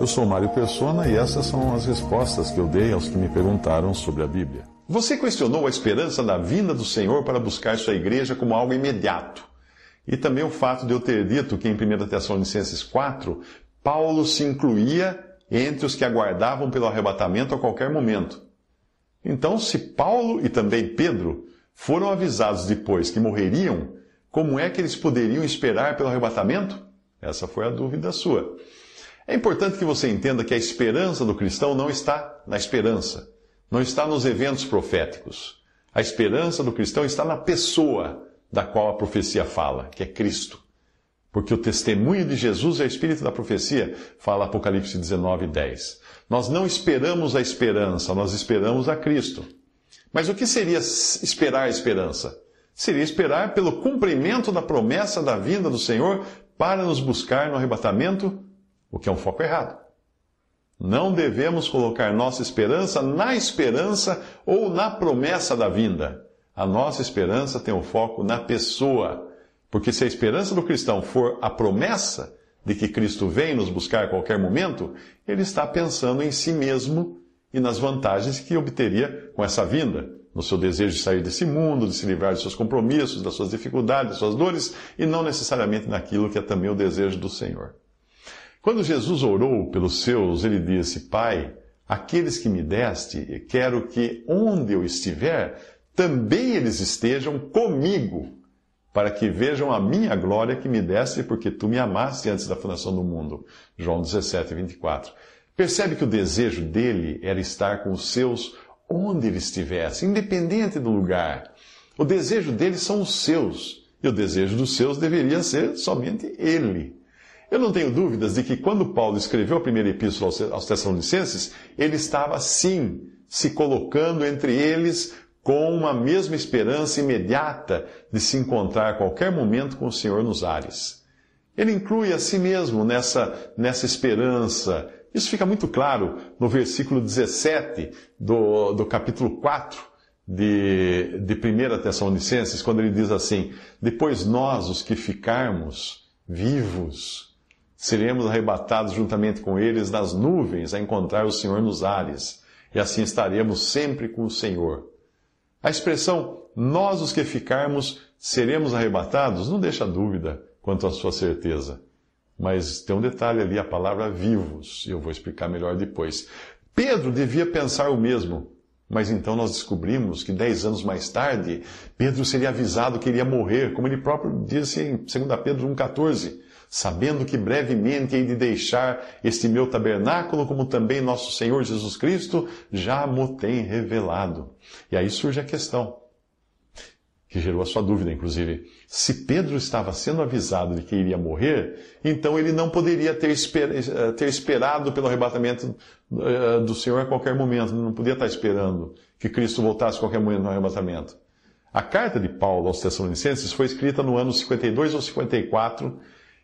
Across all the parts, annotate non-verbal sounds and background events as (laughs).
Eu sou Mário Persona e essas são as respostas que eu dei aos que me perguntaram sobre a Bíblia. Você questionou a esperança da vinda do Senhor para buscar sua igreja como algo imediato. E também o fato de eu ter dito que em 1 Tessalonicenses 4, Paulo se incluía entre os que aguardavam pelo arrebatamento a qualquer momento. Então, se Paulo e também Pedro foram avisados depois que morreriam, como é que eles poderiam esperar pelo arrebatamento? Essa foi a dúvida sua. É importante que você entenda que a esperança do cristão não está na esperança, não está nos eventos proféticos. A esperança do cristão está na pessoa da qual a profecia fala, que é Cristo. Porque o testemunho de Jesus é o espírito da profecia, fala Apocalipse 19, 10. Nós não esperamos a esperança, nós esperamos a Cristo. Mas o que seria esperar a esperança? Seria esperar pelo cumprimento da promessa da vinda do Senhor para nos buscar no arrebatamento o que é um foco errado. Não devemos colocar nossa esperança na esperança ou na promessa da vinda. A nossa esperança tem o um foco na pessoa. Porque se a esperança do cristão for a promessa de que Cristo vem nos buscar a qualquer momento, ele está pensando em si mesmo e nas vantagens que obteria com essa vinda, no seu desejo de sair desse mundo, de se livrar de seus compromissos, das suas dificuldades, das suas dores, e não necessariamente naquilo que é também o desejo do Senhor. Quando Jesus orou pelos seus, ele disse: Pai, aqueles que me deste, quero que onde eu estiver, também eles estejam comigo, para que vejam a minha glória que me deste, porque tu me amaste antes da fundação do mundo. João 17, 24. Percebe que o desejo dele era estar com os seus onde ele estivesse, independente do lugar. O desejo dele são os seus, e o desejo dos seus deveria ser somente ele. Eu não tenho dúvidas de que quando Paulo escreveu a primeira epístola aos Tessalonicenses, ele estava sim se colocando entre eles com uma mesma esperança imediata de se encontrar a qualquer momento com o Senhor nos ares. Ele inclui a si mesmo nessa, nessa esperança. Isso fica muito claro no versículo 17 do, do capítulo 4 de, de 1 Tessalonicenses, quando ele diz assim: Depois nós, os que ficarmos vivos, seremos arrebatados juntamente com eles nas nuvens a encontrar o Senhor nos ares, e assim estaremos sempre com o Senhor. A expressão nós os que ficarmos seremos arrebatados não deixa dúvida quanto à sua certeza. Mas tem um detalhe ali, a palavra vivos, e eu vou explicar melhor depois. Pedro devia pensar o mesmo, mas então nós descobrimos que dez anos mais tarde, Pedro seria avisado que iria morrer, como ele próprio disse em 2 Pedro 1,14 sabendo que brevemente hei de deixar este meu tabernáculo, como também nosso Senhor Jesus Cristo já mo tem revelado. E aí surge a questão, que gerou a sua dúvida, inclusive. Se Pedro estava sendo avisado de que iria morrer, então ele não poderia ter, eh, esperado pelo arrebatamento eh, do Senhor a qualquer momento, não podia estar esperando que Cristo voltasse a qualquer momento no arrebatamento. A carta de Paulo aos Tessalonicenses foi escrita no ano 52 ou 54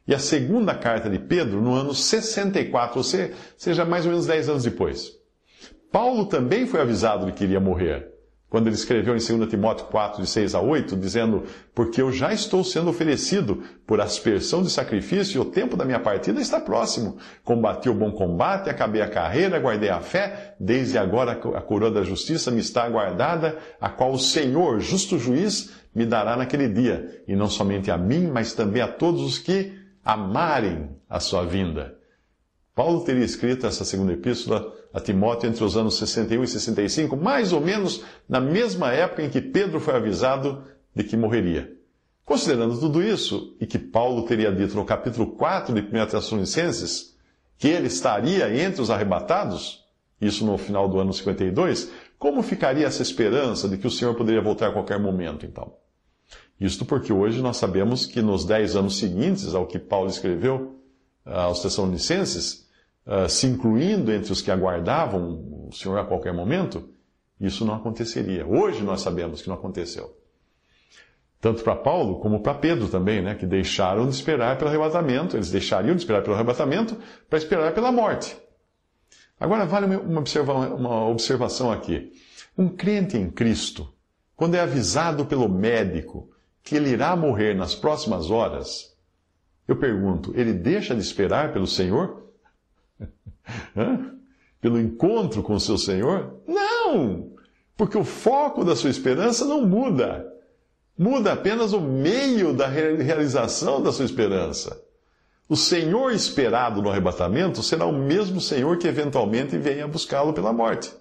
e a segunda carta de Pedro no ano 64, ou seja, mais ou menos 10 anos depois. Paulo também foi avisado de que iria morrer, quando ele escreveu em 2 Timóteo 4, de 6 a 8, dizendo: Porque eu já estou sendo oferecido por aspersão de sacrifício e o tempo da minha partida está próximo. Combati o bom combate, acabei a carreira, guardei a fé, desde agora a coroa da justiça me está aguardada, a qual o Senhor, justo juiz, me dará naquele dia, e não somente a mim, mas também a todos os que amarem a sua vinda. Paulo teria escrito essa segunda epístola a Timóteo entre os anos 61 e 65, mais ou menos na mesma época em que Pedro foi avisado de que morreria. Considerando tudo isso, e que Paulo teria dito no capítulo 4 de 1 Tessalonicenses, que ele estaria entre os arrebatados, isso no final do ano 52, como ficaria essa esperança de que o Senhor poderia voltar a qualquer momento, então? Isto porque hoje nós sabemos que nos dez anos seguintes ao que Paulo escreveu ah, aos Tessalonicenses, ah, se incluindo entre os que aguardavam o Senhor a qualquer momento, isso não aconteceria. Hoje nós sabemos que não aconteceu. Tanto para Paulo como para Pedro também, né, que deixaram de esperar pelo arrebatamento, eles deixariam de esperar pelo arrebatamento para esperar pela morte. Agora, vale uma, uma observação aqui. Um crente em Cristo, quando é avisado pelo médico que ele irá morrer nas próximas horas, Eu pergunto, ele deixa de esperar pelo Senhor? Pelo encontro com o seu Senhor? Não! Porque o foco da sua esperança não muda. Muda apenas o meio da realização da sua esperança. O Senhor esperado no arrebatamento será o mesmo Senhor que eventualmente venha buscá-lo pela morte.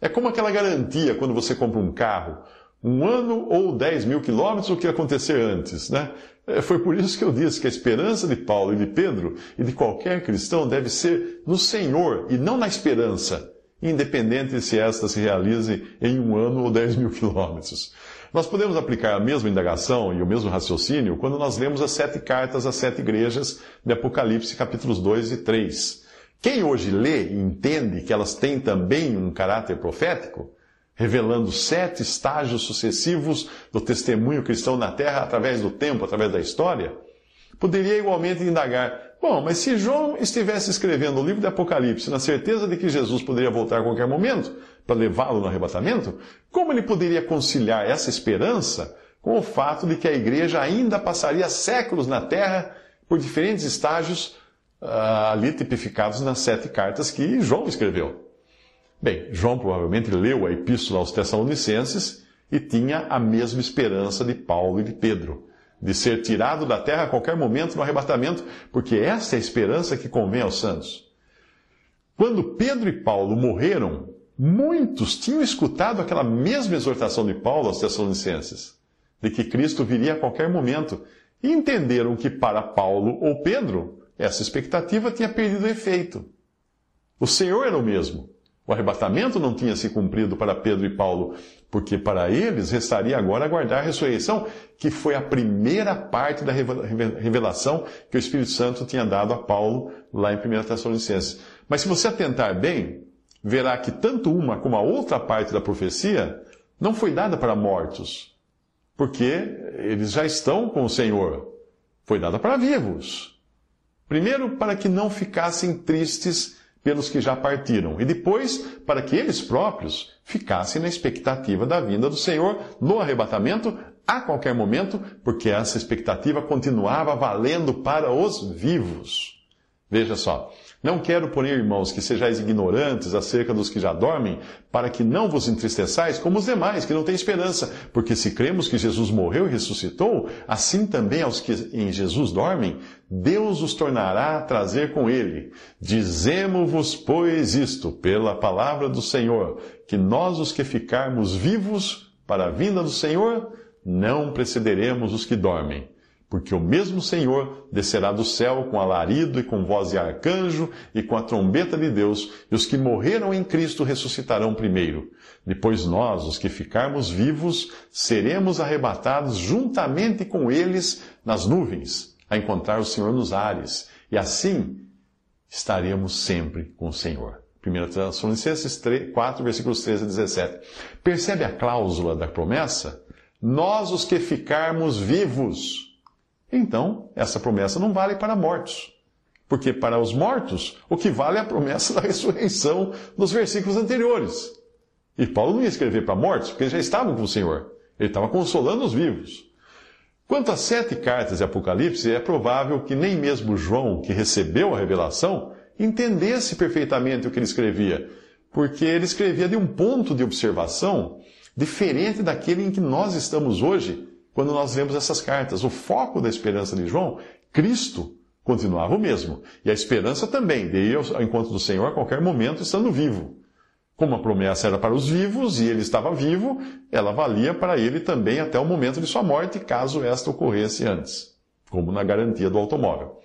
É como aquela garantia quando você compra um carro, um ano ou 10 mil quilômetros, o que acontecer antes, né? É, foi por isso que eu disse que a esperança de Paulo e de Pedro e de qualquer cristão deve ser no Senhor e não na esperança, independente se esta se realize em um ano ou 10 mil (laughs) quilômetros. Nós podemos aplicar a mesma indagação e o mesmo raciocínio quando nós lemos as sete cartas às sete igrejas de Apocalipse, capítulos 2 e 3. Quem hoje lê e entende que elas têm também um caráter profético, revelando sete estágios sucessivos do testemunho cristão na terra através do tempo, através da história, poderia igualmente indagar: bom, mas se João estivesse escrevendo o livro de Apocalipse na certeza de que Jesus poderia voltar a qualquer momento, para levá-lo no arrebatamento, como ele poderia conciliar essa esperança com o fato de que a igreja ainda passaria séculos na terra por diferentes estágios uh, ali tipificados nas sete cartas que João escreveu? Bem, João provavelmente leu a epístola aos Tessalonicenses e tinha a mesma esperança de Paulo e de Pedro, de ser tirado da terra a qualquer momento no arrebatamento, porque essa é a esperança que convém aos santos. Quando Pedro e Paulo morreram, Muitos tinham escutado aquela mesma exortação de Paulo aos Tessalonicenses, de que Cristo viria a qualquer momento, e entenderam que para Paulo ou Pedro, essa expectativa tinha perdido efeito. O Senhor era o mesmo. O arrebatamento não tinha se cumprido para Pedro e Paulo, porque para eles restaria agora aguardar a ressurreição, que foi a primeira parte da revelação que o Espírito Santo tinha dado a Paulo lá em 1 Tessalonicenses. Mas se você atentar bem, verá que tanto uma como a outra parte da profecia não foi dada para mortos, porque eles já estão com o Senhor. Foi dada para vivos. Primeiro, para que não ficassem tristes pelos que já partiram, e depois, para que eles próprios ficassem na expectativa da vinda do Senhor no arrebatamento a qualquer momento, porque essa expectativa continuava valendo para os vivos. Veja só, não quero, porém, irmãos, que sejais ignorantes acerca dos que já dormem, para que não vos entristeçais como os demais, que não têm esperança. Porque se cremos que Jesus morreu e ressuscitou, assim também aos que em Jesus dormem, Deus os tornará a trazer com ele. Dizemo-vos, pois, isto, pela palavra do Senhor, que nós, os que ficarmos vivos para a vinda do Senhor, não precederemos os que dormem. Porque o mesmo Senhor descerá do céu com alarido e com voz de arcanjo e com a trombeta de Deus, e os que morreram em Cristo ressuscitarão primeiro. Depois nós, os que ficarmos vivos, seremos arrebatados juntamente com eles nas nuvens, a encontrar o Senhor nos ares. E assim estaremos sempre com o Senhor. 1 Tessalonicenses 4, versículos 13 a 17. Percebe a cláusula da promessa? Nós, os que ficarmos vivos, então, essa promessa não vale para mortos. Porque para os mortos, o que vale é a promessa (laughs) da ressurreição nos versículos anteriores. E Paulo não ia escrever para mortos, porque eles já estavam com o Senhor. Ele estava consolando os vivos. Quanto às sete cartas de Apocalipse, é provável que nem mesmo João, que recebeu a revelação, entendesse perfeitamente o que ele escrevia, porque ele escrevia de um ponto de observação diferente daquele em que nós estamos hoje quando nós lemos essas cartas. O foco da esperança de João, Cristo, continuava o mesmo. E a esperança também, de ir ao encontro do Senhor a qualquer momento, estando vivo. Como a promessa era para os vivos e ele estava vivo, ela valia para ele também até o momento de sua morte, caso esta ocorresse antes, como na garantia do automóvel.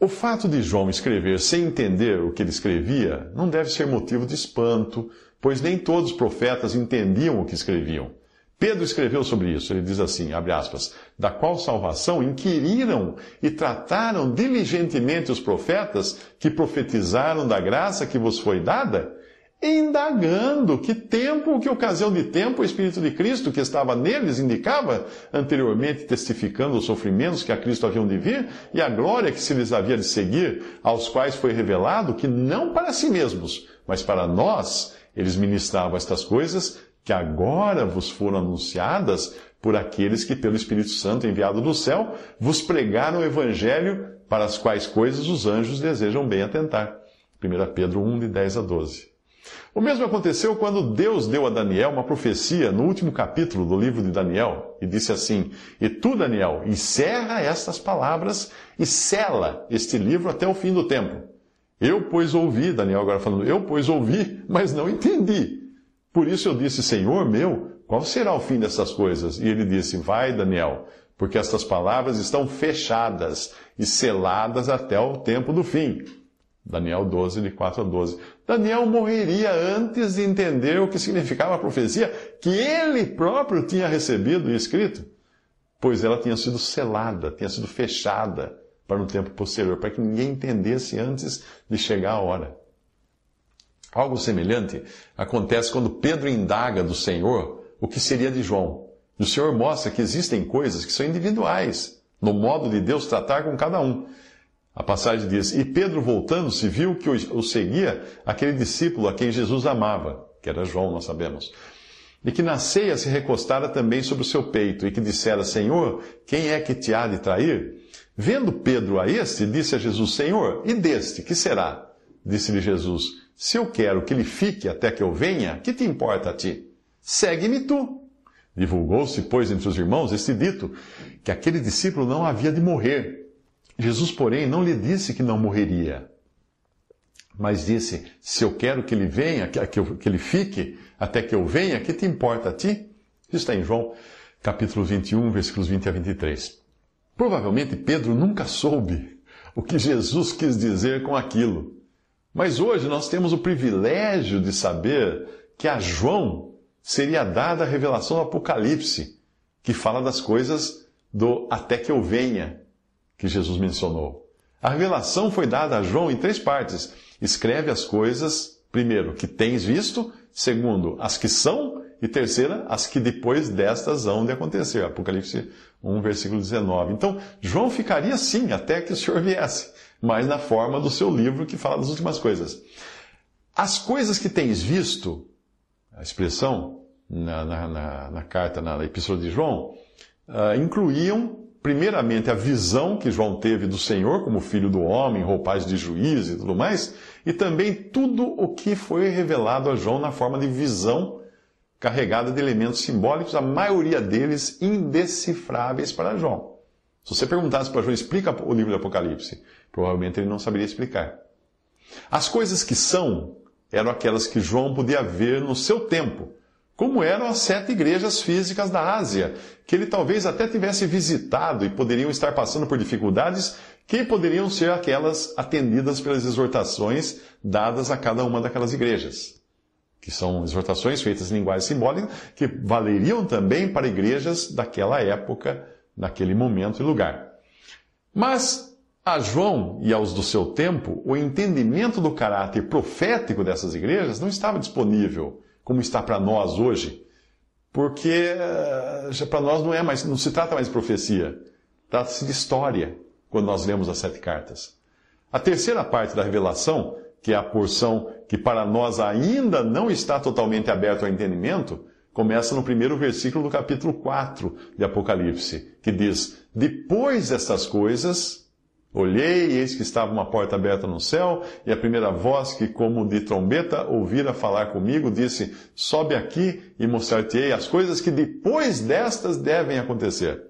O fato de João escrever sem entender o que ele escrevia não deve ser motivo de espanto, pois nem todos os profetas entendiam o que escreviam. Pedro escreveu sobre isso, ele diz assim, abre aspas, da qual salvação inquiriram e trataram diligentemente os profetas que profetizaram da graça que vos foi dada, indagando que tempo, que ocasião de tempo o Espírito de Cristo que estava neles indicava, anteriormente testificando os sofrimentos que a Cristo haviam de vir e a glória que se lhes havia de seguir, aos quais foi revelado que não para si mesmos, mas para nós, eles ministravam estas coisas que agora vos foram anunciadas por aqueles que, pelo Espírito Santo enviado do céu, vos pregaram o Evangelho para as quais coisas os anjos desejam bem atentar. 1 Pedro 1, de 10 a 12. O mesmo aconteceu quando Deus deu a Daniel uma profecia no último capítulo do livro de Daniel e disse assim: E tu, Daniel, encerra estas palavras e sela este livro até o fim do tempo. Eu, pois, ouvi, Daniel agora falando, eu, pois, ouvi, mas não entendi. Por isso eu disse, Senhor meu, qual será o fim dessas coisas? E ele disse, vai, Daniel, porque estas palavras estão fechadas e seladas até o tempo do fim. Daniel 12, de 4 a 12. Daniel morreria antes de entender o que significava a profecia que ele próprio tinha recebido e escrito, pois ela tinha sido selada, tinha sido fechada para um tempo posterior, para que ninguém entendesse antes de chegar a hora. Algo semelhante acontece quando Pedro indaga do Senhor o que seria de João. E o Senhor mostra que existem coisas que são individuais no modo de Deus tratar com cada um. A passagem diz: E Pedro, voltando-se, viu que o seguia aquele discípulo a quem Jesus amava, que era João, nós sabemos. E que na ceia se recostara também sobre o seu peito, e que dissera: Senhor, quem é que te há de trair? Vendo Pedro a este, disse a Jesus: Senhor, e deste, que será? Disse-lhe Jesus: Se eu quero que ele fique até que eu venha, que te importa a ti? Segue-me tu. Divulgou-se, pois, entre os irmãos este dito, que aquele discípulo não havia de morrer. Jesus, porém, não lhe disse que não morreria, mas disse: Se eu quero que ele venha, que, que ele fique até que eu venha, que te importa a ti? Isso está em João, capítulo 21, versículos 20 a 23. Provavelmente Pedro nunca soube o que Jesus quis dizer com aquilo. Mas hoje nós temos o privilégio de saber que a João seria dada a revelação do Apocalipse, que fala das coisas do até que eu venha, que Jesus mencionou. A revelação foi dada a João em três partes. Escreve as coisas, primeiro, que tens visto, segundo, as que são, e terceira, as que depois destas hão de acontecer. Apocalipse 1, versículo 19. Então, João ficaria sim até que o Senhor viesse, mas na forma do seu livro que fala das últimas coisas. As coisas que tens visto, a expressão na, na, na, na carta, na epístola de João, uh, incluíam primeiramente, a visão que João teve do Senhor como filho do homem, roupagem de juiz e tudo mais, e também tudo o que foi revelado a João na forma de visão carregada de elementos simbólicos, a maioria deles indecifráveis para João. Se você perguntasse para João, explica o livro do Apocalipse, provavelmente ele não saberia explicar. As coisas que são eram aquelas que João podia ver no seu tempo, como eram as sete igrejas físicas da Ásia, que ele talvez até tivesse visitado e poderiam estar passando por dificuldades que poderiam ser aquelas atendidas pelas exortações dadas a cada uma daquelas igrejas. Que são exortações feitas em linguagem simbólica, que valeriam também para igrejas daquela época, naquele momento e lugar. Mas a João e aos do seu tempo, o entendimento do caráter profético dessas igrejas não estava disponível como está para nós hoje, porque eh, para nós não é mais, não se trata mais de profecia, trata-se de história quando nós lemos as sete cartas. A terceira parte da revelação, que é a porção que para nós ainda não está totalmente aberto ao entendimento, começa no primeiro versículo do capítulo 4 de Apocalipse, que diz: Depois dessas coisas, Olhei, e eis que estava uma porta aberta no céu, e a primeira voz que, como de trombeta, ouvira falar comigo, disse: Sobe aqui e mostrar-te-ei as coisas que depois destas devem acontecer.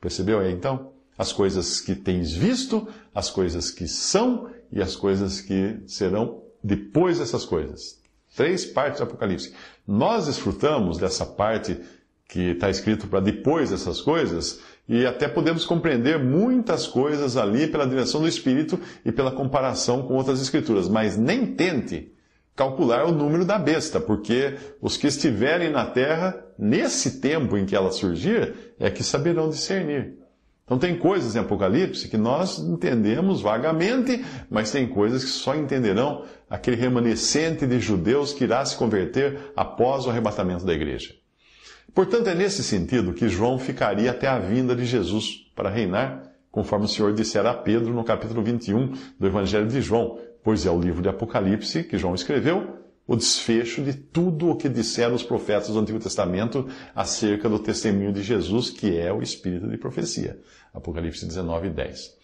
Percebeu aí então? As coisas que tens visto, as coisas que são e as coisas que serão depois dessas coisas. Três partes do Apocalipse. Nós desfrutamos dessa parte que está escrito para depois dessas coisas, e até podemos compreender muitas coisas ali pela direção do Espírito e pela comparação com outras Escrituras. Mas nem tente calcular o número da besta, porque os que estiverem na terra, nesse tempo em que ela surgir, é que saberão discernir. Então tem coisas em Apocalipse que nós entendemos vagamente, mas tem coisas que só entenderão aquele remanescente de judeus que irá se converter após o arrebatamento da igreja. Portanto, é nesse sentido que João ficaria até a vinda de Jesus para reinar, conforme o Senhor dissera a Pedro no capítulo 21 do Evangelho de João, pois é o livro de Apocalipse que João escreveu, o desfecho de tudo o que disseram os profetas do Antigo Testamento acerca do testemunho de Jesus, que é o espírito de profecia. Apocalipse 19, 10.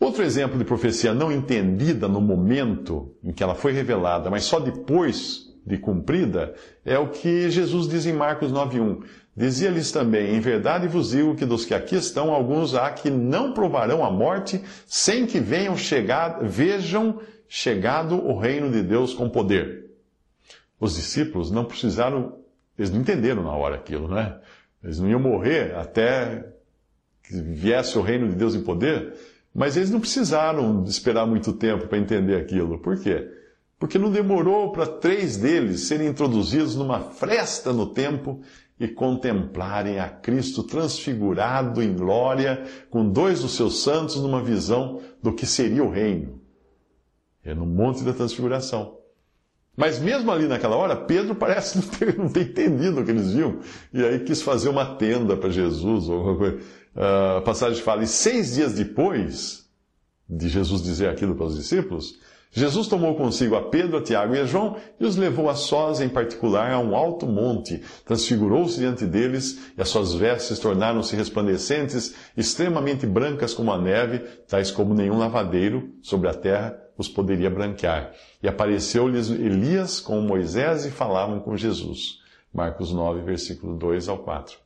Outro exemplo de profecia não entendida no momento em que ela foi revelada, mas só depois de cumprida, é o que Jesus diz em Marcos 9:1. Dizia-lhes também: Em verdade vos digo que dos que aqui estão, alguns há que não provarão a morte, sem que venham chegar, vejam chegado o reino de Deus com poder. Os discípulos não precisaram, eles não entenderam na hora aquilo, né? Eles não iam morrer até que viesse o reino de Deus em poder. Mas eles não precisaram esperar muito tempo para entender aquilo. Por quê? Porque não demorou para três deles serem introduzidos numa fresta no tempo e contemplarem a Cristo transfigurado em glória, com dois dos seus santos numa visão do que seria o reino. É no Monte da Transfiguração. Mas mesmo ali naquela hora, Pedro parece não ter, não ter entendido o que eles viam. E aí quis fazer uma tenda para Jesus, ou alguma coisa. Uh, a passagem fala, e seis dias depois de Jesus dizer aquilo para os discípulos, Jesus tomou consigo a Pedro, a Tiago e a João e os levou a sós, em particular, a um alto monte. Transfigurou-se diante deles e as suas vestes tornaram-se resplandecentes, extremamente brancas como a neve, tais como nenhum lavadeiro sobre a terra os poderia branquear. E apareceu-lhes Elias com Moisés e falavam com Jesus. Marcos 9, versículo 2 ao 4.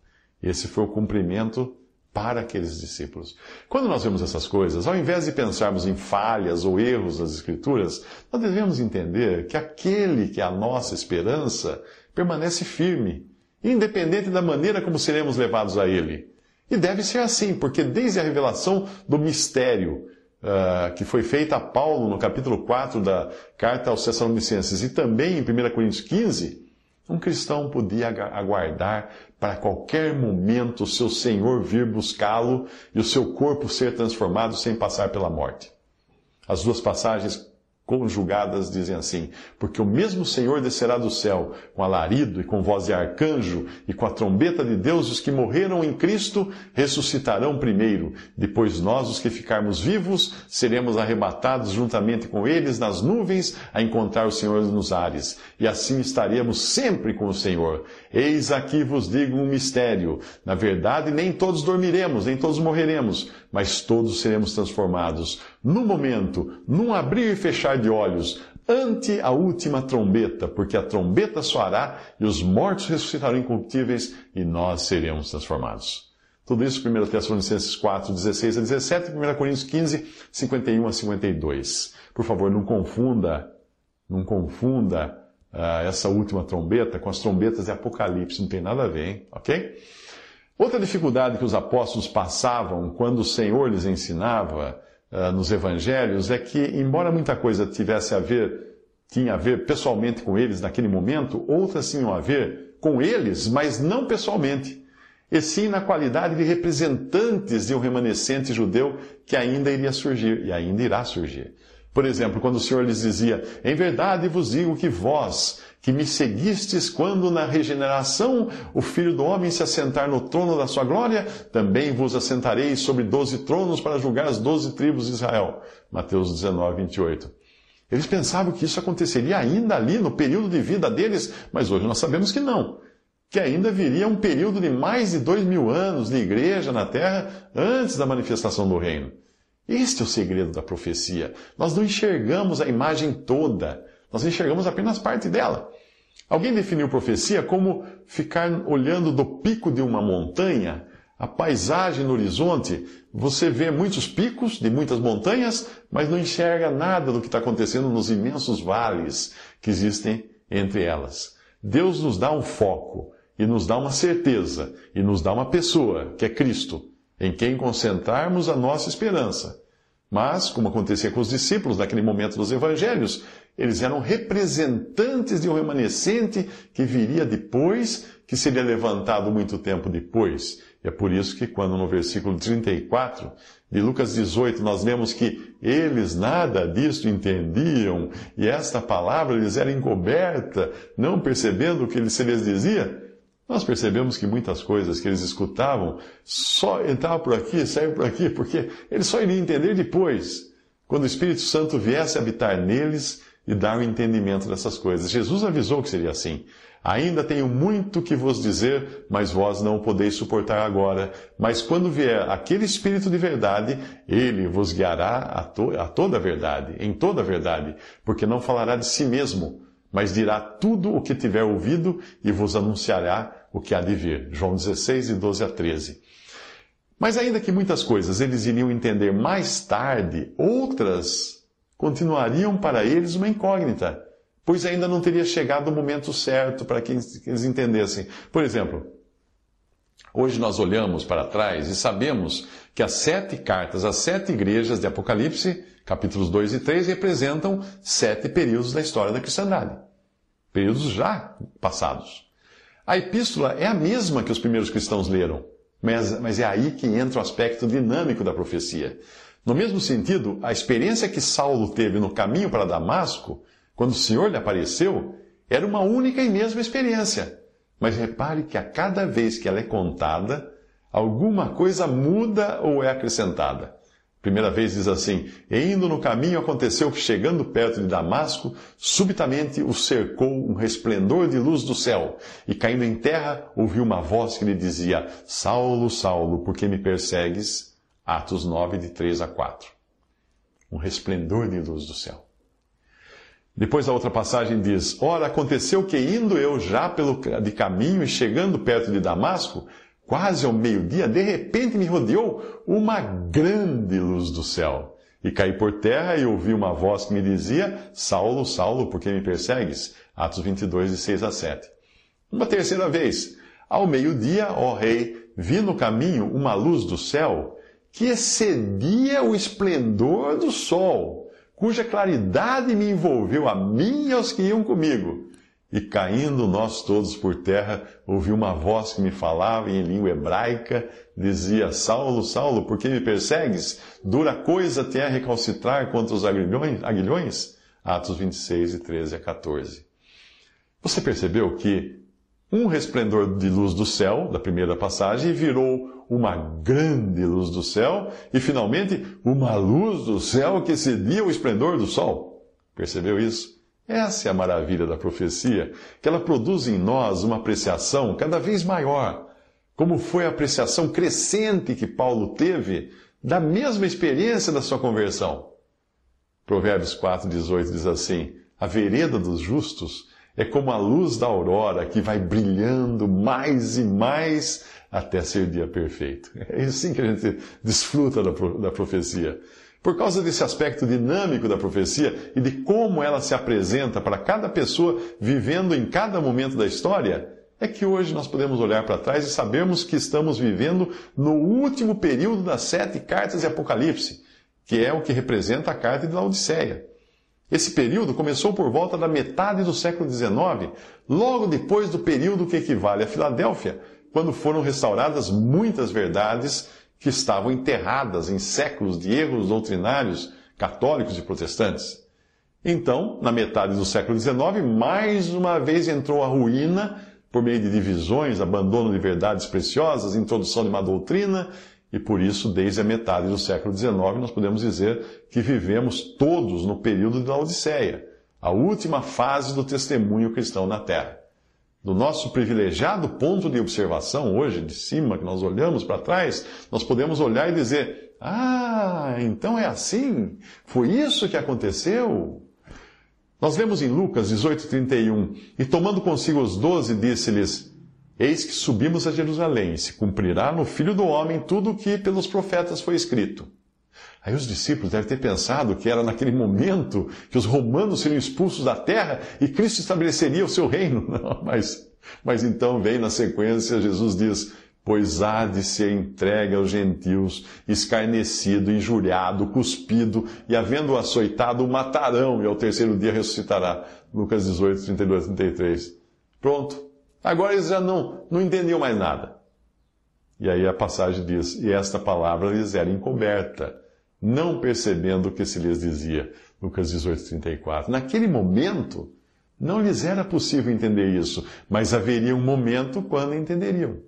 Esse foi o cumprimento para aqueles discípulos. Quando nós vemos essas coisas, ao invés de pensarmos em falhas ou erros das Escrituras, nós devemos entender que aquele que é a nossa esperança permanece firme, independente da maneira como seremos levados a ele. E deve ser assim, porque desde a revelação do mistério uh, que foi feita a Paulo no capítulo 4 da carta aos Tessalonicenses e também em 1 Coríntios 15, um cristão podia aguardar para qualquer momento o seu Senhor vir buscá-lo e o seu corpo ser transformado sem passar pela morte. As duas passagens conjugadas dizem assim: Porque o mesmo Senhor descerá do céu com alarido e com voz de arcanjo e com a trombeta de Deus, os que morreram em Cristo ressuscitarão primeiro. Depois nós, os que ficarmos vivos, seremos arrebatados juntamente com eles nas nuvens a encontrar o Senhor nos ares. E assim estaremos sempre com o Senhor. Eis aqui vos digo um mistério. Na verdade, nem todos dormiremos, nem todos morreremos, mas todos seremos transformados. No momento, num abrir e fechar de olhos, ante a última trombeta, porque a trombeta soará e os mortos ressuscitarão incorruptíveis e nós seremos transformados. Tudo isso 1 Tessalonicenses 4, 16 a 17 e 1 Coríntios 15, 51 a 52. Por favor, não confunda, não confunda uh, essa última trombeta com as trombetas de Apocalipse, não tem nada a ver, hein? Ok? Outra dificuldade que os apóstolos passavam quando o Senhor lhes ensinava uh, nos evangelhos é que, embora muita coisa tivesse a ver, tinha a ver pessoalmente com eles naquele momento, outras tinham a ver com eles, mas não pessoalmente, e sim na qualidade de representantes de um remanescente judeu que ainda iria surgir e ainda irá surgir. Por exemplo, quando o Senhor lhes dizia: Em verdade vos digo que vós, que me seguistes quando na regeneração o Filho do Homem se assentar no trono da sua glória, também vos assentareis sobre doze tronos para julgar as doze tribos de Israel. Mateus 19, 28. Eles pensavam que isso aconteceria ainda ali, no período de vida deles, mas hoje nós sabemos que não. Que ainda viria um período de mais de dois mil anos de igreja na terra antes da manifestação do reino. Este é o segredo da profecia. Nós não enxergamos a imagem toda, nós enxergamos apenas parte dela. Alguém definiu profecia como ficar olhando do pico de uma montanha, a paisagem no horizonte, você vê muitos picos de muitas montanhas, mas não enxerga nada do que está acontecendo nos imensos vales que existem entre elas. Deus nos dá um foco e nos dá uma certeza e nos dá uma pessoa, que é Cristo em quem concentrarmos a nossa esperança. Mas, como acontecia com os discípulos naquele momento dos evangelhos, eles eram representantes de um remanescente que viria depois, que seria levantado muito tempo depois. E é por isso que, quando no versículo 34 de Lucas 18 nós lemos que eles nada disso entendiam e esta palavra lhes era encoberta, não percebendo o que se lhes dizia, nós percebemos que muitas coisas que eles escutavam só entravam por aqui, saíam por aqui, porque eles só iriam entender depois, quando o Espírito Santo viesse habitar neles e dar o entendimento dessas coisas. Jesus avisou que seria assim. Ainda tenho muito que vos dizer, mas vós não o podeis suportar agora. Mas quando vier aquele Espírito de verdade, ele vos guiará a, to a toda a verdade, em toda a verdade, porque não falará de si mesmo, mas dirá tudo o que tiver ouvido e vos anunciará o que há de vir. João 16, de 12 a 13. Mas ainda que muitas coisas eles iriam entender mais tarde, outras continuariam para eles uma incógnita pois ainda não teria chegado o momento certo para que eles entendessem. Por exemplo, hoje nós olhamos para trás e sabemos que as sete cartas, as sete igrejas de Apocalipse, capítulos 2 e 3, representam sete períodos da história da cristandade. Períodos já passados. A epístola é a mesma que os primeiros cristãos leram, mas, mas é aí que entra o aspecto dinâmico da profecia. No mesmo sentido, a experiência que Saulo teve no caminho para Damasco quando o Senhor lhe apareceu, era uma única e mesma experiência. Mas repare que a cada vez que ela é contada, alguma coisa muda ou é acrescentada. Primeira vez diz assim: E indo no caminho aconteceu que, chegando perto de Damasco, subitamente o cercou um resplendor de luz do céu, e caindo em terra, ouviu uma voz que lhe dizia: Saulo, Saulo, por que me persegues? Atos 9, de 3 a 4. Um resplendor de luz do céu. Depois a outra passagem diz: Ora, aconteceu que indo eu já pelo de caminho e chegando perto de Damasco, quase ao meio-dia, de repente me rodeou uma grande luz do céu. E caí por terra e ouvi uma voz que me dizia: Saulo, Saulo, por que me persegues? Atos 22, de 6 a 7. Uma terceira vez, ao meio-dia, ó rei, vi no caminho uma luz do céu que excedia o esplendor do sol cuja claridade me envolveu a mim e aos que iam comigo. E caindo nós todos por terra, ouvi uma voz que me falava em língua hebraica, dizia, Saulo, Saulo, por que me persegues? Dura coisa te é recalcitrar contra os aguilhões? Atos 26, de 13 a 14. Você percebeu que um resplendor de luz do céu, da primeira passagem, virou uma grande luz do céu e, finalmente, uma luz do céu que excedia o esplendor do sol. Percebeu isso? Essa é a maravilha da profecia, que ela produz em nós uma apreciação cada vez maior, como foi a apreciação crescente que Paulo teve da mesma experiência da sua conversão. Provérbios 4,18 diz assim: A vereda dos justos é como a luz da aurora que vai brilhando mais e mais até ser dia perfeito. (laughs) É assim que a gente desfruta da profecia. Por causa desse aspecto dinâmico da profecia e de como ela se apresenta para cada pessoa vivendo em cada momento da história, é que hoje nós podemos olhar para trás e sabermos que estamos vivendo no último período das sete cartas de Apocalipse, que é o que representa a carta de Laodiceia. Esse período começou por volta da metade do século XIX, logo depois do período que equivale a Filadélfia, quando foram restauradas muitas verdades que estavam enterradas em séculos de erros doutrinários católicos e protestantes. Então, na metade do século XIX, mais uma vez entrou a ruína por meio de divisões, abandono de verdades preciosas, introdução de uma doutrina e por isso, desde a metade do século XIX, nós podemos dizer que vivemos todos no período da Odisseia, a última fase do testemunho cristão na Terra. Do nosso privilegiado ponto de observação, hoje, de cima, que nós olhamos para trás, nós podemos olhar e dizer: Ah, então é assim? Foi isso que aconteceu? Nós vemos em Lucas 18,31: E tomando consigo os doze, disse-lhes: Eis que subimos a Jerusalém, e se cumprirá no Filho do Homem tudo o que pelos profetas foi escrito. Aí os discípulos devem ter pensado que era naquele momento que os romanos seriam expulsos da terra e Cristo estabeleceria o seu reino. (laughs) Não, mas, mas então vem na sequência, Jesus diz, pois há de ser entregue aos gentios, escarnecido, injuriado, cuspido, e havendo-o açoitado, o matarão, e ao terceiro dia ressuscitará. Lucas 18, 32, 33. Pronto. Agora eles já não, não entendiam mais nada. E aí a passagem diz: E esta palavra lhes era encoberta, não percebendo o que se lhes dizia. Lucas 18, 34. Naquele momento, não lhes era possível entender isso, mas haveria um momento quando entenderiam.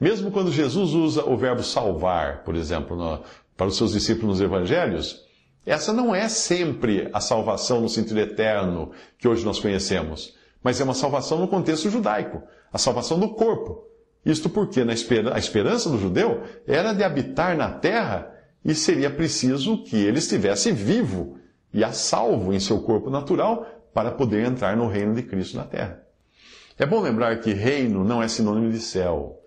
Mesmo quando Jesus usa o verbo salvar, por exemplo, no, para os seus discípulos nos evangelhos, Essa não é sempre a salvação no sentido eterno que hoje nós conhecemos, mas é uma salvação no contexto judaico, a salvação do corpo. Isto porque a esperança do judeu era de habitar na terra e seria preciso que ele estivesse vivo e a salvo em seu corpo natural para poder entrar no reino de Cristo na terra. É bom lembrar que reino não é sinônimo de céu.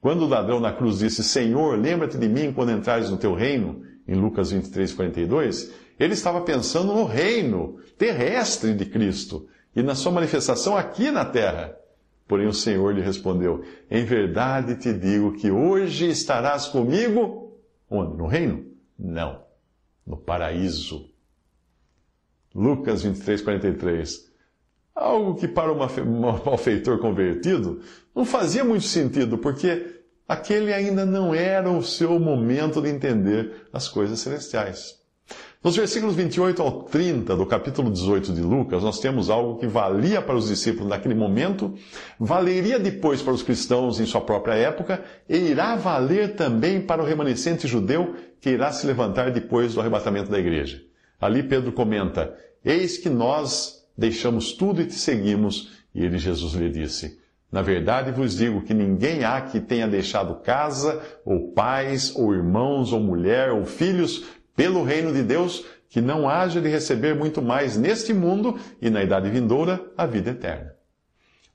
Quando o ladrão na cruz disse, Senhor, lembra-te de mim quando entrares no teu reino, em Lucas 23, 42, ele estava pensando no reino terrestre de Cristo e na sua manifestação aqui na terra. Porém o Senhor lhe respondeu, em verdade te digo que hoje estarás comigo, onde? No reino? Não, no paraíso. Lucas 23, 43. Algo que para um (laughs) malfeitor convertido não fazia muito sentido, porque aquele ainda não era o seu momento de entender as coisas celestiais. Nos versículos 28 ao 30 do capítulo 18 de Lucas, nós temos algo que valia para os discípulos naquele momento, valeria depois para os cristãos em sua própria época e irá valer também para o remanescente judeu que irá se levantar depois do arrebatamento da igreja. Ali Pedro comenta: Eis que nós deixamos tudo e te seguimos. E ele, Jesus, lhe disse: Na verdade vos digo que ninguém há que tenha deixado casa, ou pais, ou irmãos, ou mulher, ou filhos, pelo reino de Deus, que não haja de receber muito mais neste mundo e na idade vindoura a vida eterna.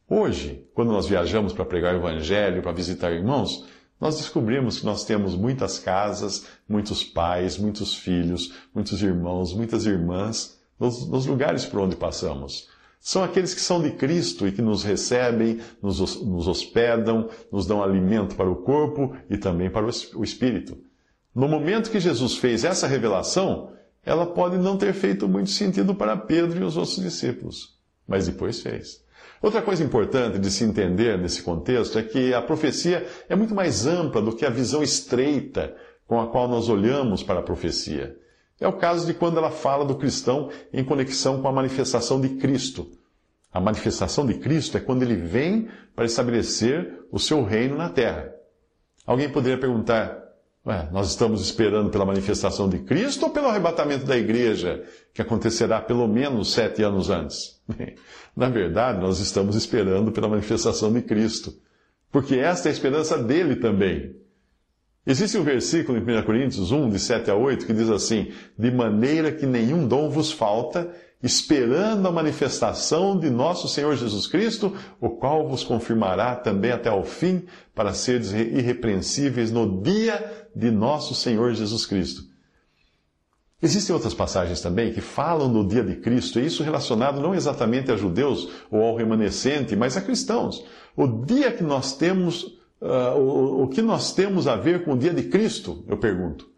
Hoje, quando nós viajamos para pregar o Evangelho, para visitar irmãos, nós descobrimos que nós temos muitas casas, muitos pais, muitos filhos, muitos irmãos, muitas irmãs nos, nos lugares por onde passamos. São aqueles que são de Cristo e que nos recebem, nos, nos hospedam, nos dão alimento para o corpo e também para o espírito. No momento que Jesus fez essa revelação, ela pode não ter feito muito sentido para Pedro e os outros discípulos, mas depois fez. Outra coisa importante de se entender nesse contexto é que a profecia é muito mais ampla do que a visão estreita com a qual nós olhamos para a profecia. É o caso de quando ela fala do cristão em conexão com a manifestação de Cristo. A manifestação de Cristo é quando ele vem para estabelecer o seu reino na terra. Alguém poderia perguntar: Ué, nós estamos esperando pela manifestação de Cristo ou pelo arrebatamento da igreja, que acontecerá pelo menos sete anos antes? Na verdade, nós estamos esperando pela manifestação de Cristo, porque esta é a esperança dele também. Existe um versículo em 1 Coríntios 1, de 7 a 8, que diz assim: De maneira que nenhum dom vos falta, esperando a manifestação de nosso Senhor Jesus Cristo, o qual vos confirmará também até ao fim, para seres irrepreensíveis no dia de nosso Senhor Jesus Cristo. Existem outras passagens também que falam do dia de Cristo, e isso relacionado não exatamente a judeus ou ao remanescente, mas a cristãos. O dia que nós temos uh, o, o que nós temos a ver com o dia de Cristo? Eu pergunto.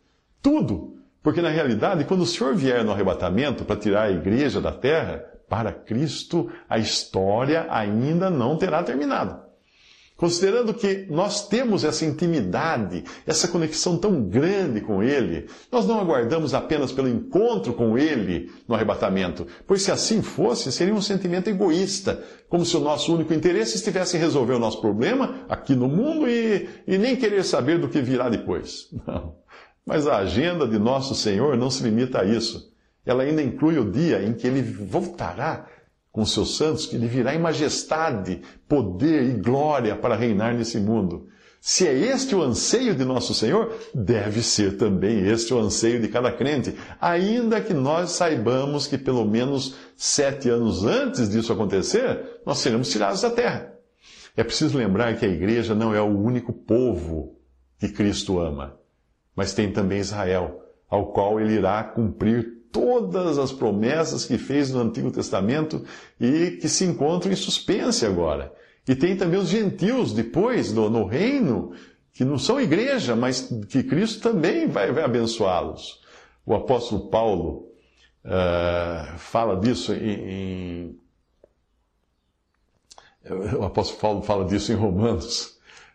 Tudo. Porque na realidade, quando o Senhor vier no arrebatamento para tirar a igreja da terra, para Cristo, a história ainda não terá terminado. Considerando que nós temos essa intimidade, essa conexão tão grande com Ele, nós não aguardamos apenas pelo encontro com Ele no arrebatamento, pois se assim fosse, seria um sentimento egoísta, como se o nosso único interesse estivesse em resolver o nosso problema aqui no mundo e, e nem querer saber do que virá depois. Não. Mas a agenda de nosso Senhor não se limita a isso. Ela ainda inclui o dia em que Ele voltará com seus santos, que ele virá em majestade, poder e glória para reinar nesse mundo. Se é este o anseio de nosso Senhor, deve ser também este o anseio de cada crente, ainda que nós saibamos que pelo menos sete anos antes disso acontecer, nós seremos tirados da terra. É preciso lembrar que a igreja não é o único povo que Cristo ama, mas tem também Israel, ao qual ele irá cumprir todas as promessas que fez no Antigo Testamento e que se encontram em suspense agora. E tem também os gentios depois, no, no reino, que não são igreja, mas que Cristo também vai, vai abençoá-los. O apóstolo Paulo uh, fala disso em, em, O apóstolo Paulo fala disso em Romanos.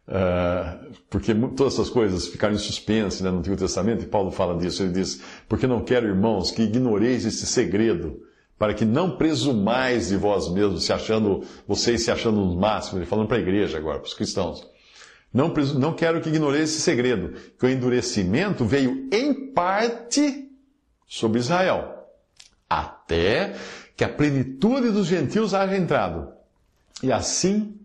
Uh, porque todas essas coisas ficaram em suspense né, no Antigo Testamento, e Paulo fala disso. Ele diz: Porque não quero, irmãos, que ignoreis esse segredo, para que não presumais de vós mesmos, se achando, vocês se achando no máximo. Ele falando para a igreja agora, para os cristãos. Não, não quero que ignoreis esse segredo, que o endurecimento veio em parte sobre Israel, até que a plenitude dos gentios haja entrado. E assim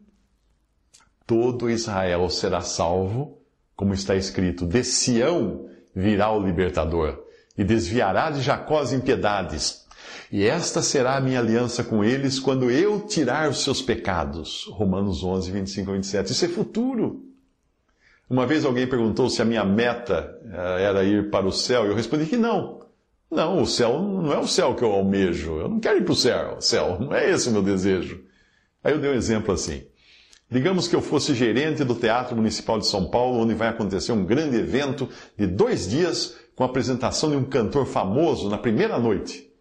todo Israel será salvo, como está escrito: de Sião virá o libertador, e desviará de Jacó as impiedades. E esta será a minha aliança com eles quando eu tirar os seus pecados. Romanos 11, 25 a 27. Isso é futuro. Uma vez alguém perguntou se a minha meta eh, era ir para o céu, e eu respondi que não. Não, o céu não é o céu que eu almejo. Eu não quero ir para o céu, céu. Não é esse o meu desejo. Aí eu dei um exemplo assim. Digamos que eu fosse gerente do Teatro Municipal de São Paulo, onde vai acontecer um grande evento de dois dias com a apresentação de um cantor famoso na primeira noite.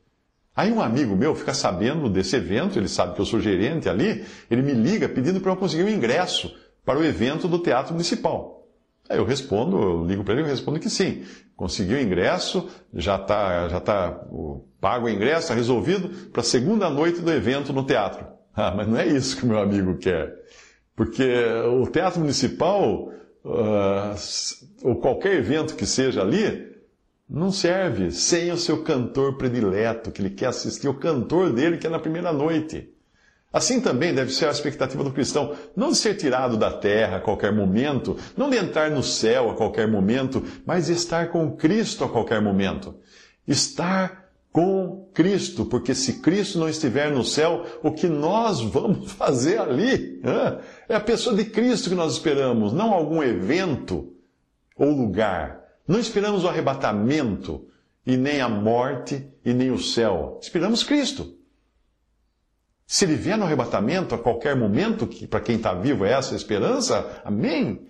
Aí um amigo meu fica sabendo desse evento, ele sabe que eu sou gerente ali, ele me liga pedindo para eu conseguir um ingresso para o evento do Teatro Municipal. Aí eu respondo, eu ligo para ele e respondo que sim. Conseguiu o ingresso, já está já tá, pago o ingresso, está resolvido para a segunda noite do evento no teatro. Ah, mas não é isso que o meu amigo quer. Porque o Teatro Municipal, uh, ou qualquer evento que seja ali, não serve sem o seu cantor predileto, que ele quer assistir, o cantor dele que é na primeira noite. Assim também deve ser a expectativa do cristão, não de ser tirado da terra a qualquer momento, não de entrar no céu a qualquer momento, mas estar com Cristo a qualquer momento. Estar com Cristo, porque se Cristo não estiver no céu, o que nós vamos (laughs) fazer ali? É a pessoa de Cristo que nós esperamos, não algum evento ou lugar. Não esperamos o arrebatamento, e nem a morte, e nem o céu. Esperamos Cristo. Se ele vier no arrebatamento a qualquer momento, que para quem está vivo é essa a esperança, amém.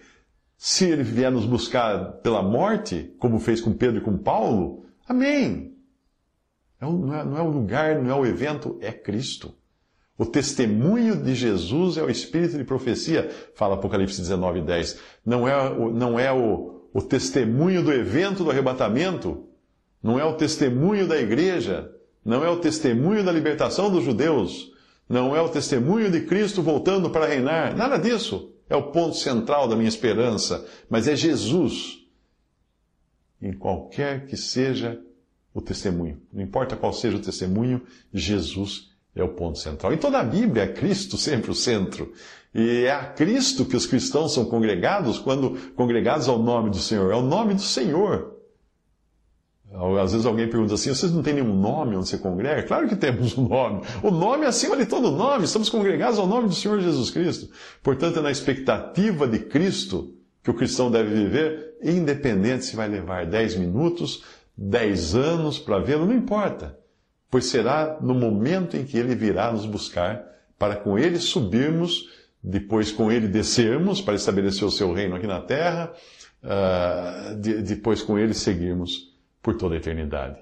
Se ele vier nos buscar pela morte, como fez com Pedro e com Paulo, amém. Não é, não é o lugar, não é o evento, é Cristo. O testemunho de Jesus é o espírito de profecia, fala Apocalipse 19, 10. Não é, não é o, o testemunho do evento do arrebatamento, não é o testemunho da igreja, não é o testemunho da libertação dos judeus, não é o testemunho de Cristo voltando para reinar, nada disso. É o ponto central da minha esperança, mas é Jesus. Em qualquer que seja o testemunho, não importa qual seja o testemunho, Jesus é o ponto central. Em toda a Bíblia é Cristo sempre o centro. E é a Cristo que os cristãos são congregados quando congregados ao nome do Senhor. É o nome do Senhor. Às vezes alguém pergunta assim: vocês não têm nenhum nome onde você congrega? Claro que temos (laughs) um nome. O nome é acima de todo nome. Estamos congregados ao nome do Senhor Jesus Cristo. Portanto, é na expectativa de Cristo que o cristão deve viver, independente se vai levar 10 minutos, 10 anos para vê-lo, não importa. Pois será no momento em que ele virá nos buscar, para com ele subirmos depois com ele descermos para estabelecer o seu reino aqui na terra, uh, de, depois com ele seguirmos por toda a eternidade.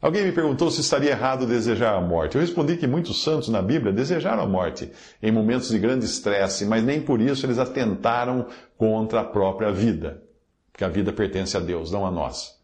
Alguém me perguntou se estaria errado desejar a morte. Eu respondi que muitos santos na Bíblia desejaram a morte em momentos de grande estresse, mas nem por isso eles atentaram contra a própria vida, porque a vida pertence a Deus, não a nós.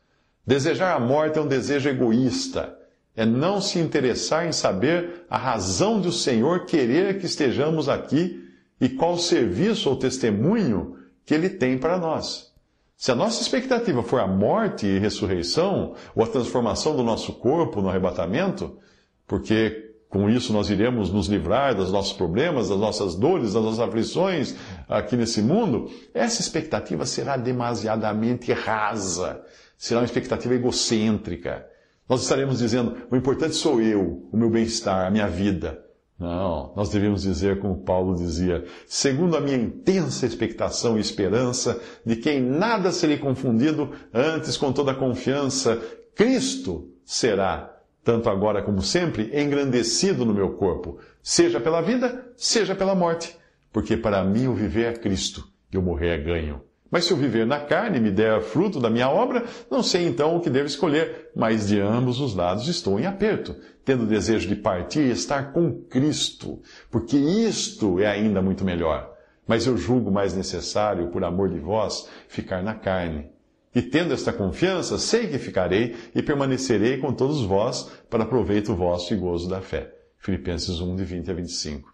Desejar a morte é um desejo egoísta, é não se interessar em saber a razão do Senhor querer que estejamos aqui e qual serviço ou testemunho que ele tem para nós. Se a nossa expectativa for a morte e ressurreição, ou a transformação do nosso corpo no arrebatamento, porque com isso nós iremos nos livrar dos nossos problemas, das nossas dores, das nossas aflições aqui nesse mundo, essa expectativa será demasiadamente rasa, será uma expectativa egocêntrica. Nós estaremos dizendo: o importante sou eu, o meu bem-estar, a minha vida. Não, nós devemos dizer como Paulo dizia, segundo a minha intensa expectação e esperança de que em nada serei confundido, antes com toda confiança, Cristo será, tanto agora como sempre, engrandecido no meu corpo, seja pela vida, seja pela morte, porque para mim o viver é Cristo e o morrer é ganho. Mas se eu viver na carne me der fruto da minha obra, não sei então o que devo escolher, mas de ambos os lados estou em aperto, tendo desejo de partir e estar com Cristo, porque isto é ainda muito melhor. Mas eu julgo mais necessário, por amor de vós, ficar na carne. E tendo esta confiança, sei que ficarei e permanecerei com todos vós para proveito vosso e gozo da fé. Filipenses 1, de 20 a 25.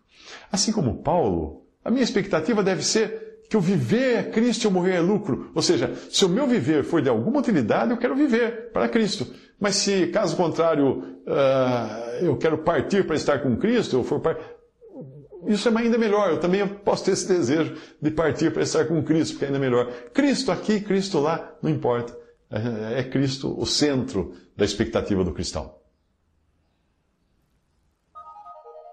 Assim como Paulo, a minha expectativa deve ser que o viver é Cristo e o morrer é lucro. Ou seja, se o meu viver for de alguma utilidade, eu quero viver para Cristo. Mas se, caso contrário, uh, eu quero partir para estar com Cristo, eu for isso é ainda melhor. Eu também posso ter esse desejo de partir para estar com Cristo, porque é ainda melhor. Cristo aqui, Cristo lá, não importa. É, é Cristo o centro da expectativa do cristão.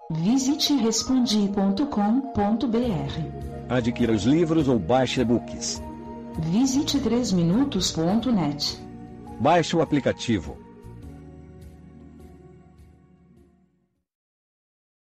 Visite respondi.com.br. Adquira os livros ou baixe e-books. Visite 3minutos.net. Baixe o aplicativo